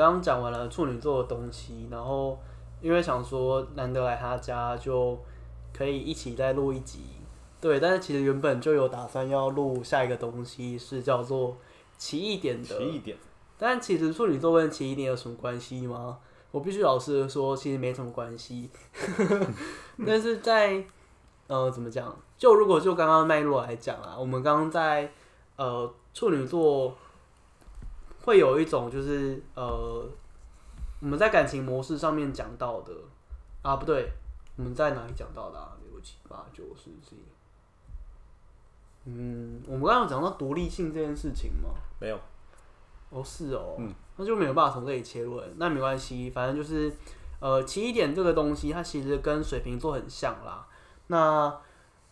刚刚讲完了处女座的东西，然后因为想说难得来他家，就可以一起再录一集。对，但是其实原本就有打算要录下一个东西，是叫做奇异点的。奇异点。但其实处女座跟奇异点有什么关系吗？我必须老实的说，其实没什么关系。但是在呃，怎么讲？就如果就刚刚脉络来讲啊，我们刚刚在呃处女座会有一种就是呃我们在感情模式上面讲到的啊，不对，我们在哪里讲到的啊？六七八九十十一。嗯，我们刚刚有讲到独立性这件事情吗？没有。哦，是哦，嗯，那就没有办法从这里切入。那没关系，反正就是，呃，奇异点这个东西，它其实跟水瓶座很像啦。那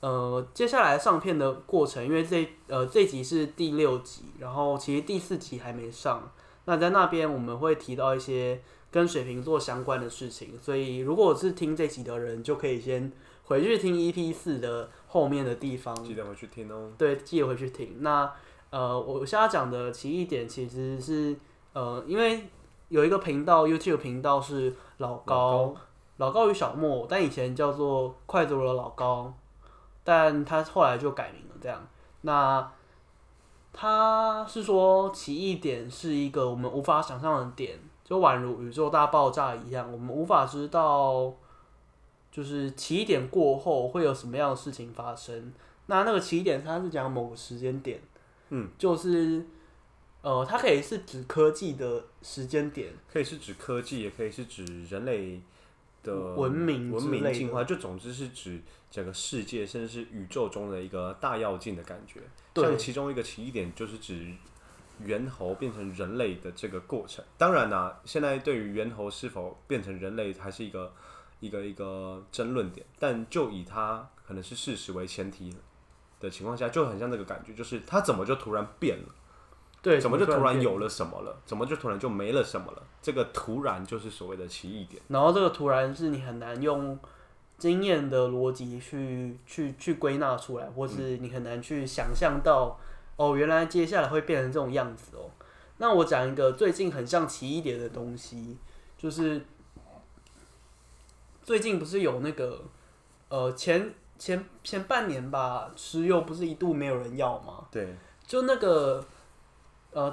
呃，接下来上片的过程，因为这呃这集是第六集，然后其实第四集还没上。那在那边我们会提到一些跟水瓶座相关的事情，所以如果是听这集的人，就可以先回去听 EP 四的后面的地方，记得回去听哦。对，记得回去听。那呃，我现在讲的奇异点其实是呃，因为有一个频道，YouTube 频道是老高，老高，与小莫，但以前叫做快走的老高，但他后来就改名了。这样，那他是说奇异点是一个我们无法想象的点，就宛如宇宙大爆炸一样，我们无法知道，就是奇异点过后会有什么样的事情发生。那那个奇异点，它是讲某个时间点。嗯，就是，呃，它可以是指科技的时间点，可以是指科技，也可以是指人类的文明文明进化，就总之是指整个世界，甚至是宇宙中的一个大跃进的感觉。像其中一个奇异点，就是指猿猴变成人类的这个过程。当然啦、啊，现在对于猿猴是否变成人类，还是一个一个一个争论点。但就以它可能是事实为前提。的情况下就很像那个感觉，就是它怎么就突然变了？对，怎么就突然有了什么了？怎么就突然就没了什么了？这个突然就是所谓的奇异点。然后这个突然是你很难用经验的逻辑去去去归纳出来，或是你很难去想象到、嗯、哦，原来接下来会变成这种样子哦。那我讲一个最近很像奇异点的东西，就是最近不是有那个呃前。前前半年吧，石油不是一度没有人要吗？对，就那个，呃，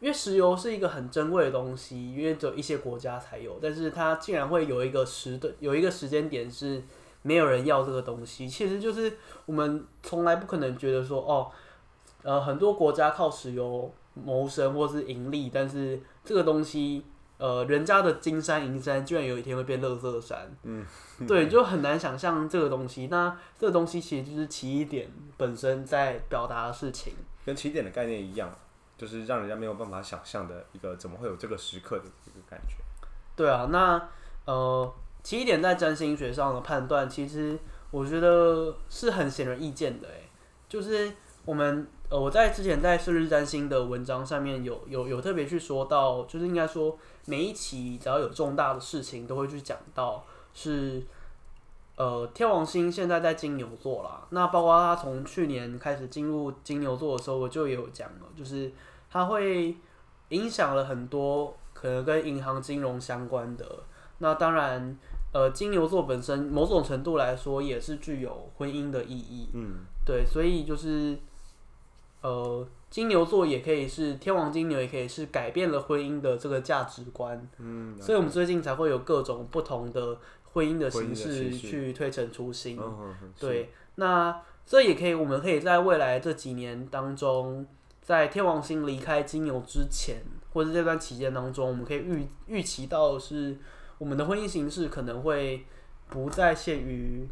因为石油是一个很珍贵的东西，因为只有一些国家才有，但是它竟然会有一个时的有一个时间点是没有人要这个东西，其实就是我们从来不可能觉得说，哦，呃，很多国家靠石油谋生或是盈利，但是这个东西。呃，人家的金山银山，居然有一天会变垃圾山。嗯，对，就很难想象这个东西。那这个东西其实就是起点本身在表达的事情，跟起点的概念一样，就是让人家没有办法想象的一个怎么会有这个时刻的这个感觉。对啊，那呃，起点在占星学上的判断，其实我觉得是很显而易见的。哎，就是我们。呃，我在之前在四日占星的文章上面有有有特别去说到，就是应该说每一期只要有重大的事情都会去讲到是，呃，天王星现在在金牛座啦。那包括他从去年开始进入金牛座的时候，我就有讲了，就是它会影响了很多可能跟银行金融相关的。那当然，呃，金牛座本身某种程度来说也是具有婚姻的意义。嗯，对，所以就是。呃，金牛座也可以是天王金牛，也可以是改变了婚姻的这个价值观。嗯，所以我们最近才会有各种不同的婚姻的形式去推陈出新。对，那这也可以，我们可以在未来这几年当中，在天王星离开金牛之前，或者这段期间当中，我们可以预预期到的是，我们的婚姻形式可能会不再限于，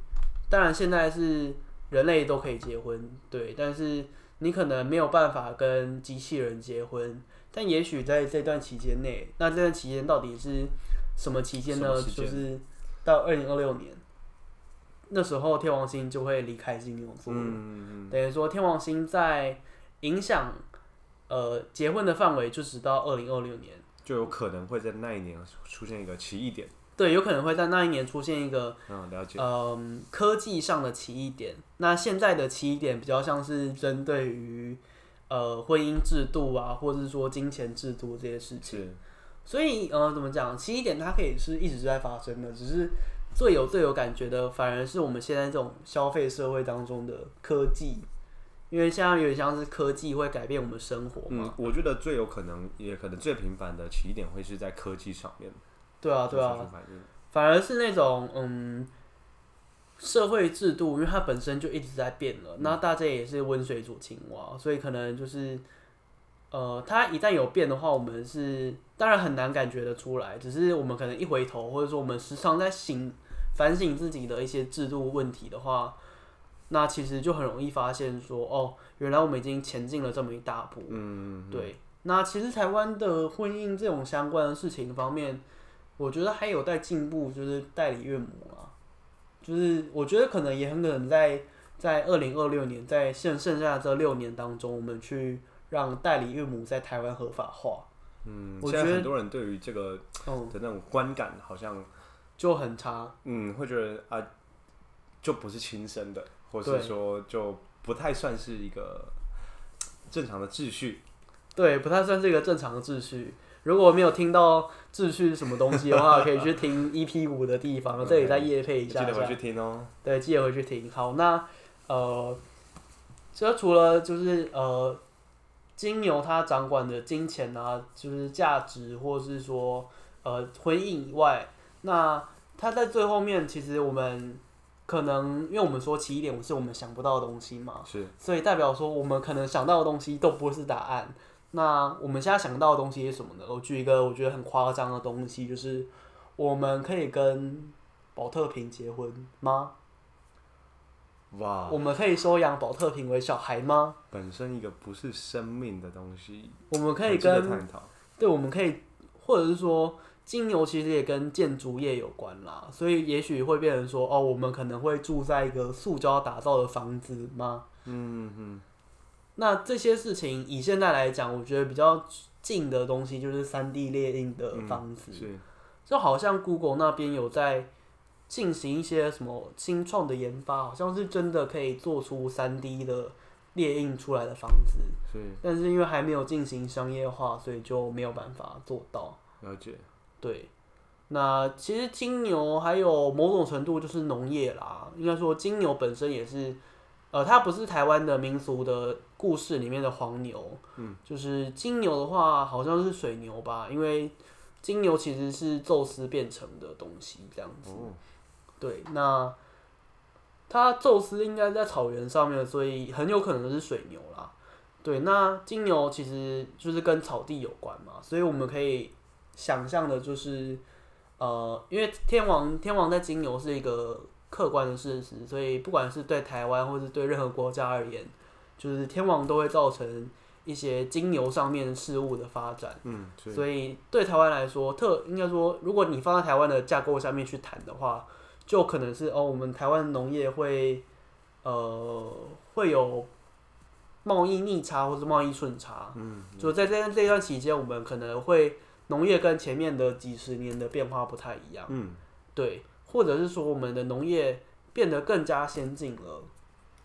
当然现在是人类都可以结婚，对，但是。你可能没有办法跟机器人结婚，但也许在这段期间内，那这段期间到底是什么期间呢？就是到二零二六年，那时候天王星就会离开金牛座，等于说天王星在影响呃结婚的范围，就直到二零二六年，就有可能会在那一年出现一个奇异点。对，有可能会在那一年出现一个，嗯，了解，嗯，科技上的奇异点。那现在的奇异点比较像是针对于，呃，婚姻制度啊，或者是说金钱制度这些事情。所以呃，怎么讲？奇异点它可以是一直在发生的，只是最有最有感觉的，反而是我们现在这种消费社会当中的科技，因为现在有点像是科技会改变我们生活嘛。嗯，我觉得最有可能，也可能最频繁的起点会是在科技上面。对啊，对啊，反而是那种嗯。社会制度，因为它本身就一直在变了，那大家也是温水煮青蛙，所以可能就是，呃，它一旦有变的话，我们是当然很难感觉得出来，只是我们可能一回头，或者说我们时常在醒反省自己的一些制度问题的话，那其实就很容易发现说，哦，原来我们已经前进了这么一大步。嗯，对。那其实台湾的婚姻这种相关的事情方面，我觉得还有待进步，就是代理岳母啊。就是我觉得可能也很可能在在二零二六年，在剩剩下的这六年当中，我们去让代理岳母在台湾合法化。嗯，我觉得现在很多人对于这个的那种观感好像就很差。嗯，会觉得啊，就不是亲生的，或是说就不太算是一个正常的秩序。对，不太算是一个正常的秩序。如果没有听到秩序是什么东西的话，可以去听 EP 五的地方，这里再夜配一下，记得回去听哦。对，记得回去听。好，那呃，这除了就是呃，金牛它掌管的金钱啊，就是价值，或是说呃婚姻以外，那它在最后面，其实我们可能因为我们说奇异点是我们想不到的东西嘛，是，所以代表说我们可能想到的东西都不是答案。那我们现在想到的东西是什么呢？我举一个我觉得很夸张的东西，就是我们可以跟宝特瓶结婚吗？哇！我们可以收养宝特瓶为小孩吗？本身一个不是生命的东西，我们可以跟对，我们可以，或者是说金牛其实也跟建筑业有关啦，所以也许会变成说哦，我们可能会住在一个塑胶打造的房子吗？嗯嗯。那这些事情以现在来讲，我觉得比较近的东西就是三 D 列印的房子，嗯，就好像 Google 那边有在进行一些什么新创的研发，好像是真的可以做出三 D 的列印出来的房子，但是因为还没有进行商业化，所以就没有办法做到。了解。对，那其实金牛还有某种程度就是农业啦，应该说金牛本身也是。呃，它不是台湾的民俗的故事里面的黄牛，嗯，就是金牛的话，好像是水牛吧，因为金牛其实是宙斯变成的东西，这样子。哦、对，那他宙斯应该在草原上面，所以很有可能是水牛啦。对，那金牛其实就是跟草地有关嘛，所以我们可以想象的就是，呃，因为天王天王在金牛是一个。客观的事实，所以不管是对台湾或是对任何国家而言，就是天王都会造成一些金牛上面事物的发展。嗯，所以对台湾来说，特应该说，如果你放在台湾的架构下面去谈的话，就可能是哦，我们台湾农业会呃会有贸易逆差或是贸易顺差。嗯，就在这这段期间，我们可能会农业跟前面的几十年的变化不太一样。嗯，对。或者是说，我们的农业变得更加先进了。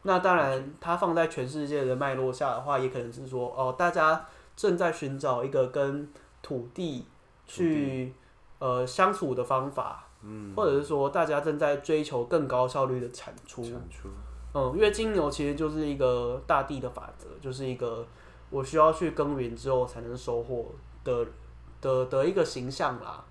那当然，它放在全世界的脉络下的话，也可能是说，哦，大家正在寻找一个跟土地去呃相处的方法。嗯。或者是说，大家正在追求更高效率的产出。产出。嗯，因为金牛其实就是一个大地的法则，就是一个我需要去耕耘之后才能收获的的的一个形象啦。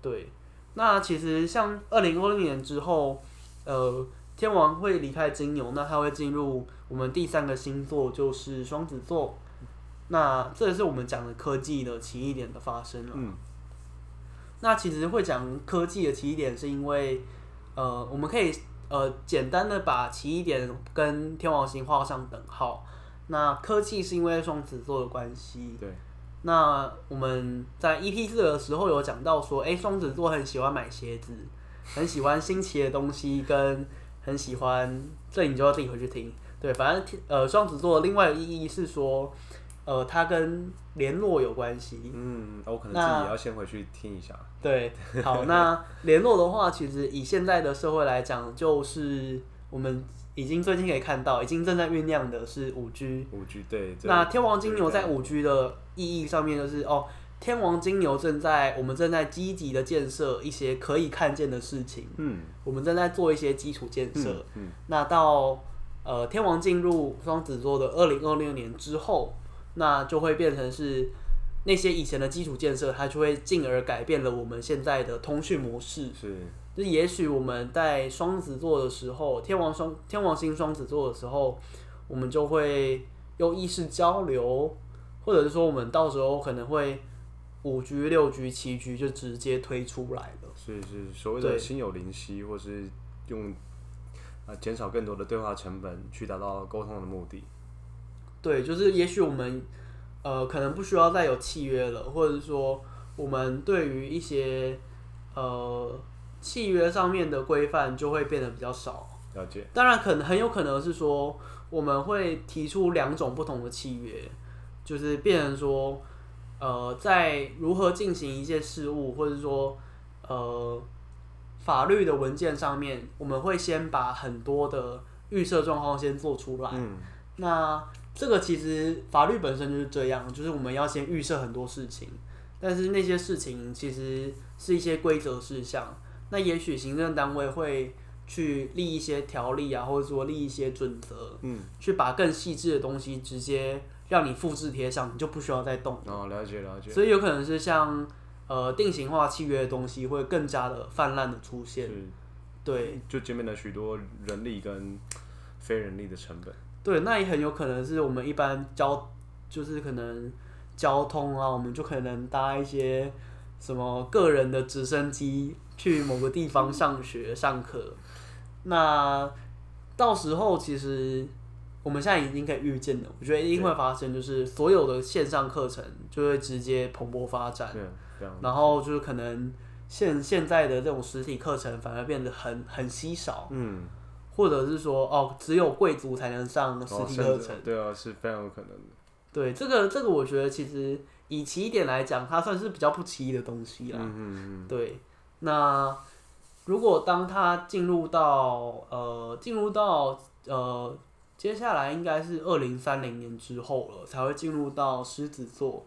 对。那其实像二零二零年之后，呃，天王会离开金牛，那他会进入我们第三个星座，就是双子座。那这也是我们讲的科技的奇异点的发生了。嗯。那其实会讲科技的奇异点，是因为呃，我们可以呃简单的把奇异点跟天王星画上等号。那科技是因为双子座的关系。对。那我们在 EP 四的时候有讲到说，哎，双子座很喜欢买鞋子，很喜欢新奇的东西，跟很喜欢，这你就要自己回去听。对，反正呃，双子座的另外的意义是说，呃，它跟联络有关系。嗯，我可能自己也要先回去听一下。对，好，那联络的话，其实以现在的社会来讲，就是我们。已经最近可以看到，已经正在酝酿的是五 G。五 G 对。那天王金牛在五 G 的意义上面就是哦，天王金牛正在我们正在积极的建设一些可以看见的事情，嗯，我们正在做一些基础建设，嗯，嗯，那到呃天王进入双子座的二零二六年之后，那就会变成是那些以前的基础建设，它就会进而改变了我们现在的通讯模式，是，就也许我们在双子座的时候，天王双天王星双子座的时候，我们就会用意识交流，或者是说我们到时候可能会。五 G、六 G、七 G 就直接推出来了，是是所谓的心有灵犀，或是用啊减少更多的对话成本去达到沟通的目的。对，就是也许我们呃可能不需要再有契约了，或者是说我们对于一些呃契约上面的规范就会变得比较少。了解。当然，可能很有可能是说我们会提出两种不同的契约，就是变成说。呃，在如何进行一些事务，或者说，呃，法律的文件上面，我们会先把很多的预设状况先做出来。嗯。那这个其实法律本身就是这样，就是我们要先预设很多事情，但是那些事情其实是一些规则事项。那也许行政单位会去立一些条例啊，或者说立一些准则，嗯，去把更细致的东西直接。让你复制贴上，你就不需要再动。哦，了解了解。所以有可能是像呃定型化契约的东西会更加的泛滥的出现。对，就减免了许多人力跟非人力的成本。对，那也很有可能是我们一般交就是可能交通啊，我们就可能搭一些什么个人的直升机去某个地方上学上课。那到时候其实。我们现在已经可以预见的，我觉得一定会发生，就是所有的线上课程就会直接蓬勃发展，然后就是可能现现在的这种实体课程反而变得很很稀少，嗯，或者是说哦，只有贵族才能上实体课程，对啊，是非常有可能的。对，这个这个我觉得其实以奇异点来讲，它算是比较不奇异的东西啦，嗯嗯嗯，对，那如果当它进入到呃进入到呃。接下来应该是二零三零年之后了，才会进入到狮子座，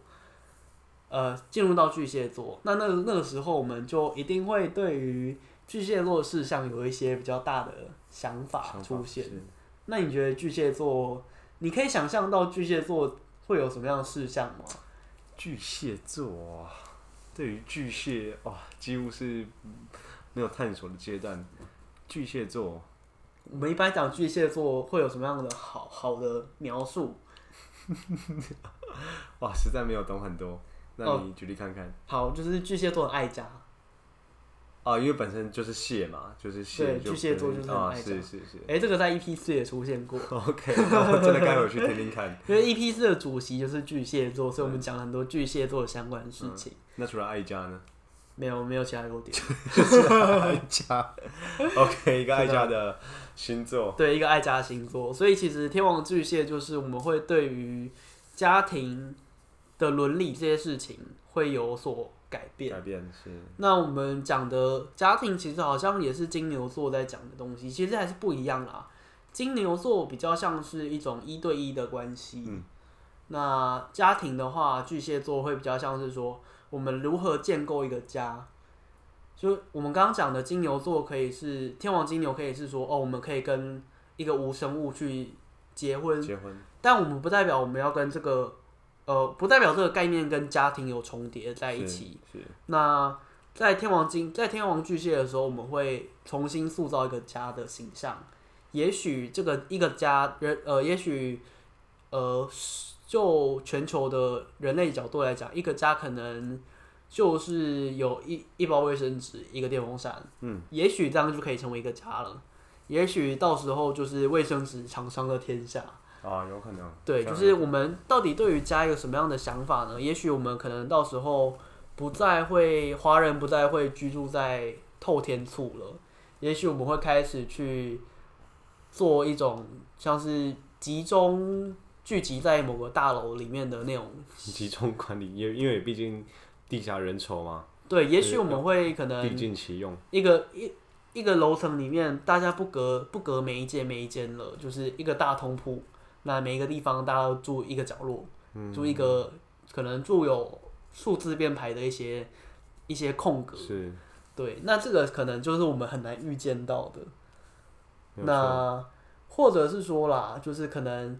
呃，进入到巨蟹座。那那那个时候，我们就一定会对于巨蟹座的事项有一些比较大的想法出现。那你觉得巨蟹座，你可以想象到巨蟹座会有什么样的事项吗？巨蟹座，对于巨蟹哇，几乎是没有探索的阶段。巨蟹座。我们一般讲巨蟹座会有什么样的好好的描述？哇，实在没有懂很多。那你举例看看。哦、好，就是巨蟹座的爱家。啊、哦，因为本身就是蟹嘛，就是蟹。对，巨蟹座就是很爱家。是是是。哎、欸，这个在 EP 四也出现过。OK，我真的该回去听听看。因为 EP 四的主席就是巨蟹座，所以我们讲了很多巨蟹座的相关的事情、嗯。那除了爱家呢？没有，没有其他优点。爱家。OK，一个爱家的。星座对，一个爱家的星座，所以其实天王巨蟹就是我们会对于家庭的伦理这些事情会有所改变。改变是。那我们讲的家庭其实好像也是金牛座在讲的东西，其实还是不一样啦。金牛座比较像是一种一对一的关系，嗯，那家庭的话，巨蟹座会比较像是说我们如何建构一个家。就我们刚刚讲的金牛座可以是天王金牛，可以是说哦，我们可以跟一个无生物去结婚，结婚，但我们不代表我们要跟这个呃，不代表这个概念跟家庭有重叠在一起。是。是那在天王金，在天王巨蟹的时候，我们会重新塑造一个家的形象。也许这个一个家人呃，也许呃，就全球的人类角度来讲，一个家可能。就是有一一包卫生纸，一个电风扇，嗯，也许这样就可以成为一个家了。也许到时候就是卫生纸厂商的天下啊，有可能。对，就是我们到底对于家有什么样的想法呢？也许我们可能到时候不再会华人不再会居住在透天厝了，也许我们会开始去做一种像是集中聚集在某个大楼里面的那种集中管理，因因为毕竟。地下人稠嘛？对，也许我们会可能物尽其用。一个一一个楼层里面，大家不隔不隔每一间每一间了，就是一个大通铺。那每一个地方大家都住一个角落，嗯、住一个可能住有数字编排的一些一些空格。是，对，那这个可能就是我们很难预见到的。那或者是说啦，就是可能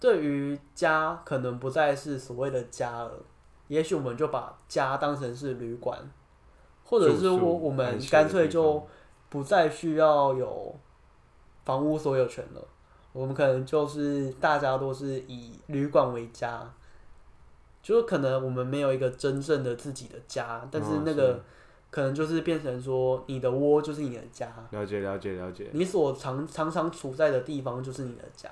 对于家，可能不再是所谓的家了。也许我们就把家当成是旅馆，或者是我我们干脆就不再需要有房屋所有权了。我们可能就是大家都是以旅馆为家，就可能我们没有一个真正的自己的家，但是那个可能就是变成说你的窝就是你的家。了解了解了解。你所常常常处在的地方就是你的家。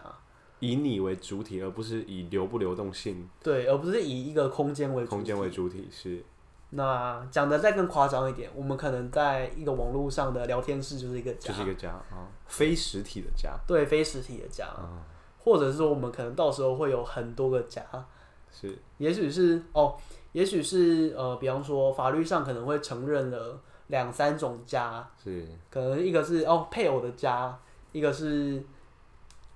以你为主体，而不是以流不流动性。对，而不是以一个空间为空间为主体是。那讲的再更夸张一点，我们可能在一个网络上的聊天室就是一个家，就是一个家啊，非实体的家。对，非实体的家，啊、或者是说我们可能到时候会有很多个家。是，也许是哦，也许是呃，比方说法律上可能会承认了两三种家，是，可能一个是哦配偶的家，一个是。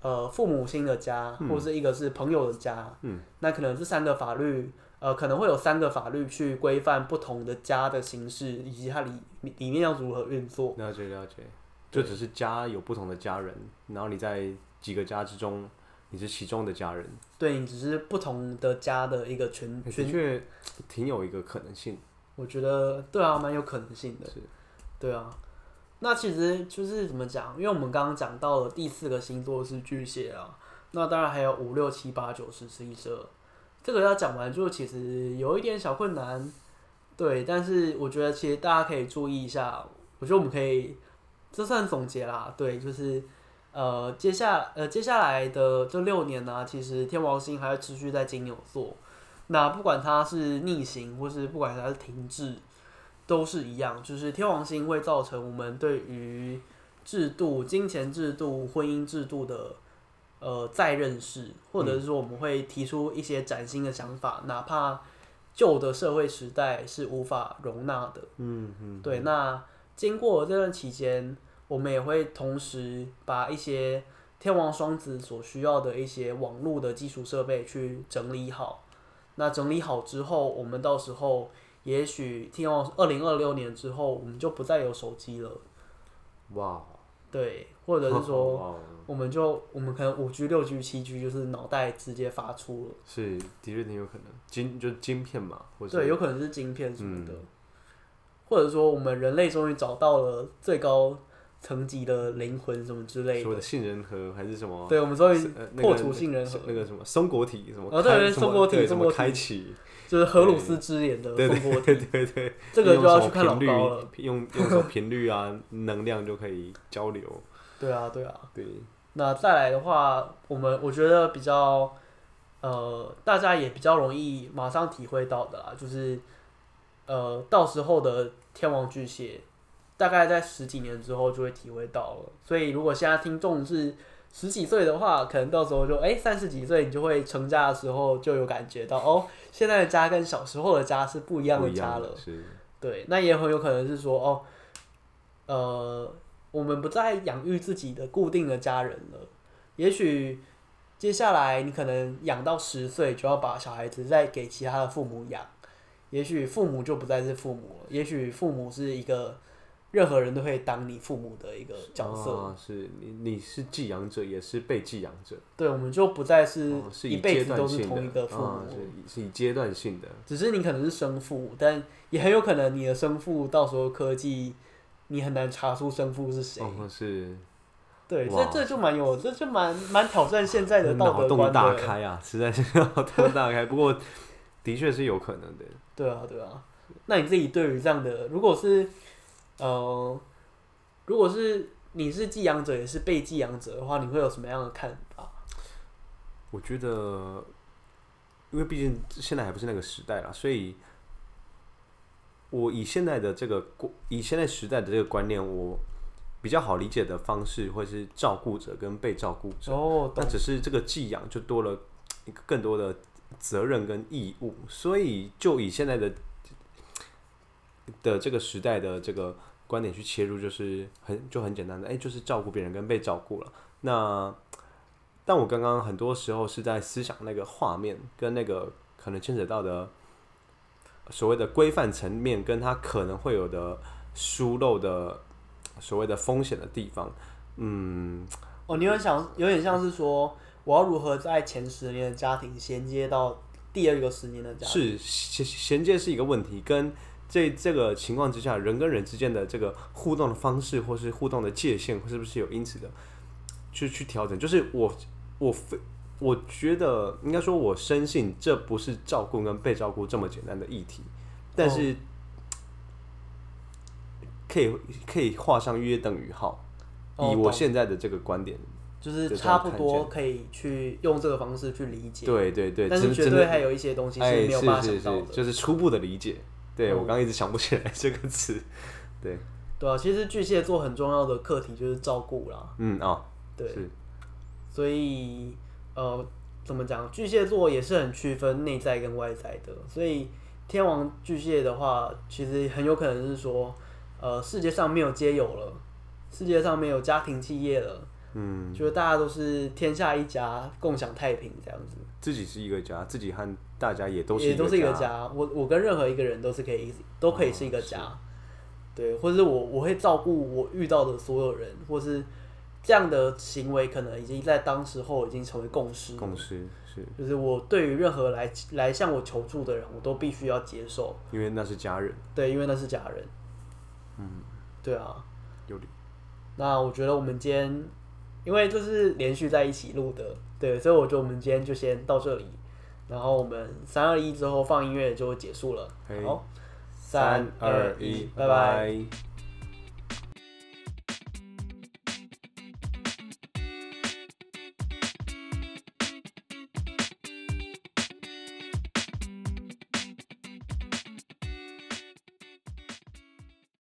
呃，父母亲的家，或是一个是朋友的家，嗯，那可能这三个法律，呃，可能会有三个法律去规范不同的家的形式，以及它里里面要如何运作。了解了解，就只是家有不同的家人，然后你在几个家之中，你是其中的家人。对，你只是不同的家的一个群群，的确挺有一个可能性。我觉得对啊，蛮有可能性的。是，对啊。那其实就是怎么讲？因为我们刚刚讲到了第四个星座是巨蟹啊，那当然还有五六七八九十十一十二，这个要讲完就其实有一点小困难，对。但是我觉得其实大家可以注意一下，我觉得我们可以这算总结啦，对，就是呃接下呃接下来的这六年呢、其实天王星还会持续在金牛座，那不管它是逆行或是不管它是停滞。都是一样，就是天王星会造成我们对于制度、金钱制度、婚姻制度的呃再认识，或者是说我们会提出一些崭新的想法，哪怕旧的社会时代是无法容纳的。嗯嗯，对。那经过这段期间，我们也会同时把一些天王双子所需要的一些网络的基础设备去整理好。那整理好之后，我们到时候。也许天王二零二六年之后，我们就不再有手机了。哇 Wow，对，或者是 说，我们就我们可能五 G、六 G、七 G 就是脑袋直接发出了。是，的确挺有可能，晶就是晶片嘛，或者对，有可能是晶片什么的，嗯、或者说我们人类终于找到了最高层级的灵魂什么之类的。说的杏仁核还是什么？对，我们终于破除杏仁核，那个什么松果体什么？哦，对对，松果体，什么开启？就是荷鲁斯之眼的松果体，对对对对，这个就要去看老高了。用用什么频率啊，能量就可以交流。对啊，对啊。对。那再来的话，我们我觉得比较，呃，大家也比较容易马上体会到的啦，就是，呃，到时候的天王巨蟹，大概在十几年之后就会体会到了。所以，如果现在听众是。十几岁的话，可能到时候就哎，三十几岁，你就会成家的时候就有感觉到哦，现在的家跟小时候的家是不一样的家了。对，那也很有可能是说哦，呃，我们不再养育自己的固定的家人了。也许接下来你可能养到十岁就要把小孩子再给其他的父母养，也许父母就不再是父母了，也许父母是一个。任何人都可以当你父母的一个角色，哦、是你，你是寄养者，也是被寄养者。对，我们就不再是一辈子都是同一个父母，哦、是以阶段性的。只是你可能是生父，但也很有可能你的生父到时候科技，你很难查出生父是谁。哦，是。对，这这就蛮有，这就蛮蛮挑战现在的道德观的。脑洞大开啊，实在是脑洞大开。不过，的确是有可能的。对啊，对啊。那你自己对于这样的，如果是。呃，如果是你是寄养者，也是被寄养者的话，你会有什么样的看法？我觉得，因为毕竟现在还不是那个时代啦，所以，我以现在的这个以现在时代的这个观念，我比较好理解的方式，会是照顾者跟被照顾者。哦，但只是这个寄养就多了一个更多的责任跟义务，所以就以现在的。的这个时代的这个观点去切入，就是很就很简单的，哎，就是照顾别人跟被照顾了。那但我刚刚很多时候是在思想那个画面跟那个可能牵扯到的所谓的规范层面，跟他可能会有的疏漏的所谓的风险的地方，嗯，哦，你有想有点像是说，我要如何在前十年的家庭衔接到第二个十年的家庭？是衔衔接是一个问题，跟这这个情况之下，人跟人之间的这个互动的方式，或是互动的界限，是不是有因此的去去调整？就是我我非。我觉得应该说，我深信这不是照顾跟被照顾这么简单的议题，但是可以可以画上约等于号。以我现在的这个观点，就是差不多可以去用这个方式去理解。对对对，但是绝对还有一些东西是没有办法想到的，是是是，就是初步的理解。对，我刚刚一直想不起来这个词。对对啊，其实巨蟹座很重要的课题就是照顾啦。嗯啊，对，所以。呃，怎么讲？巨蟹座也是很区分内在跟外在的，所以天王巨蟹的话，其实很有可能是说，呃，世界上没有皆有了，世界上没有家庭企业了，嗯，就是大家都是天下一家，共享太平这样子。自己是一个家，自己和大家也都是也都是一个家。我我跟任何一个人都是可以，都可以是一个家，哦、对，或者是我我会照顾我遇到的所有人，或是。这样的行为可能已经在当时候已经成为共识。共识是，就是我对于任何来来向我求助的人，我都必须要接受。因为那是家人。对，因为那是家人。嗯，对啊。有理。那我觉得我们今天，因为就是连续在一起录的，对，所以我觉得我们今天就先到这里。然后我们三二一之后放音乐就结束了。好，三二一，拜拜。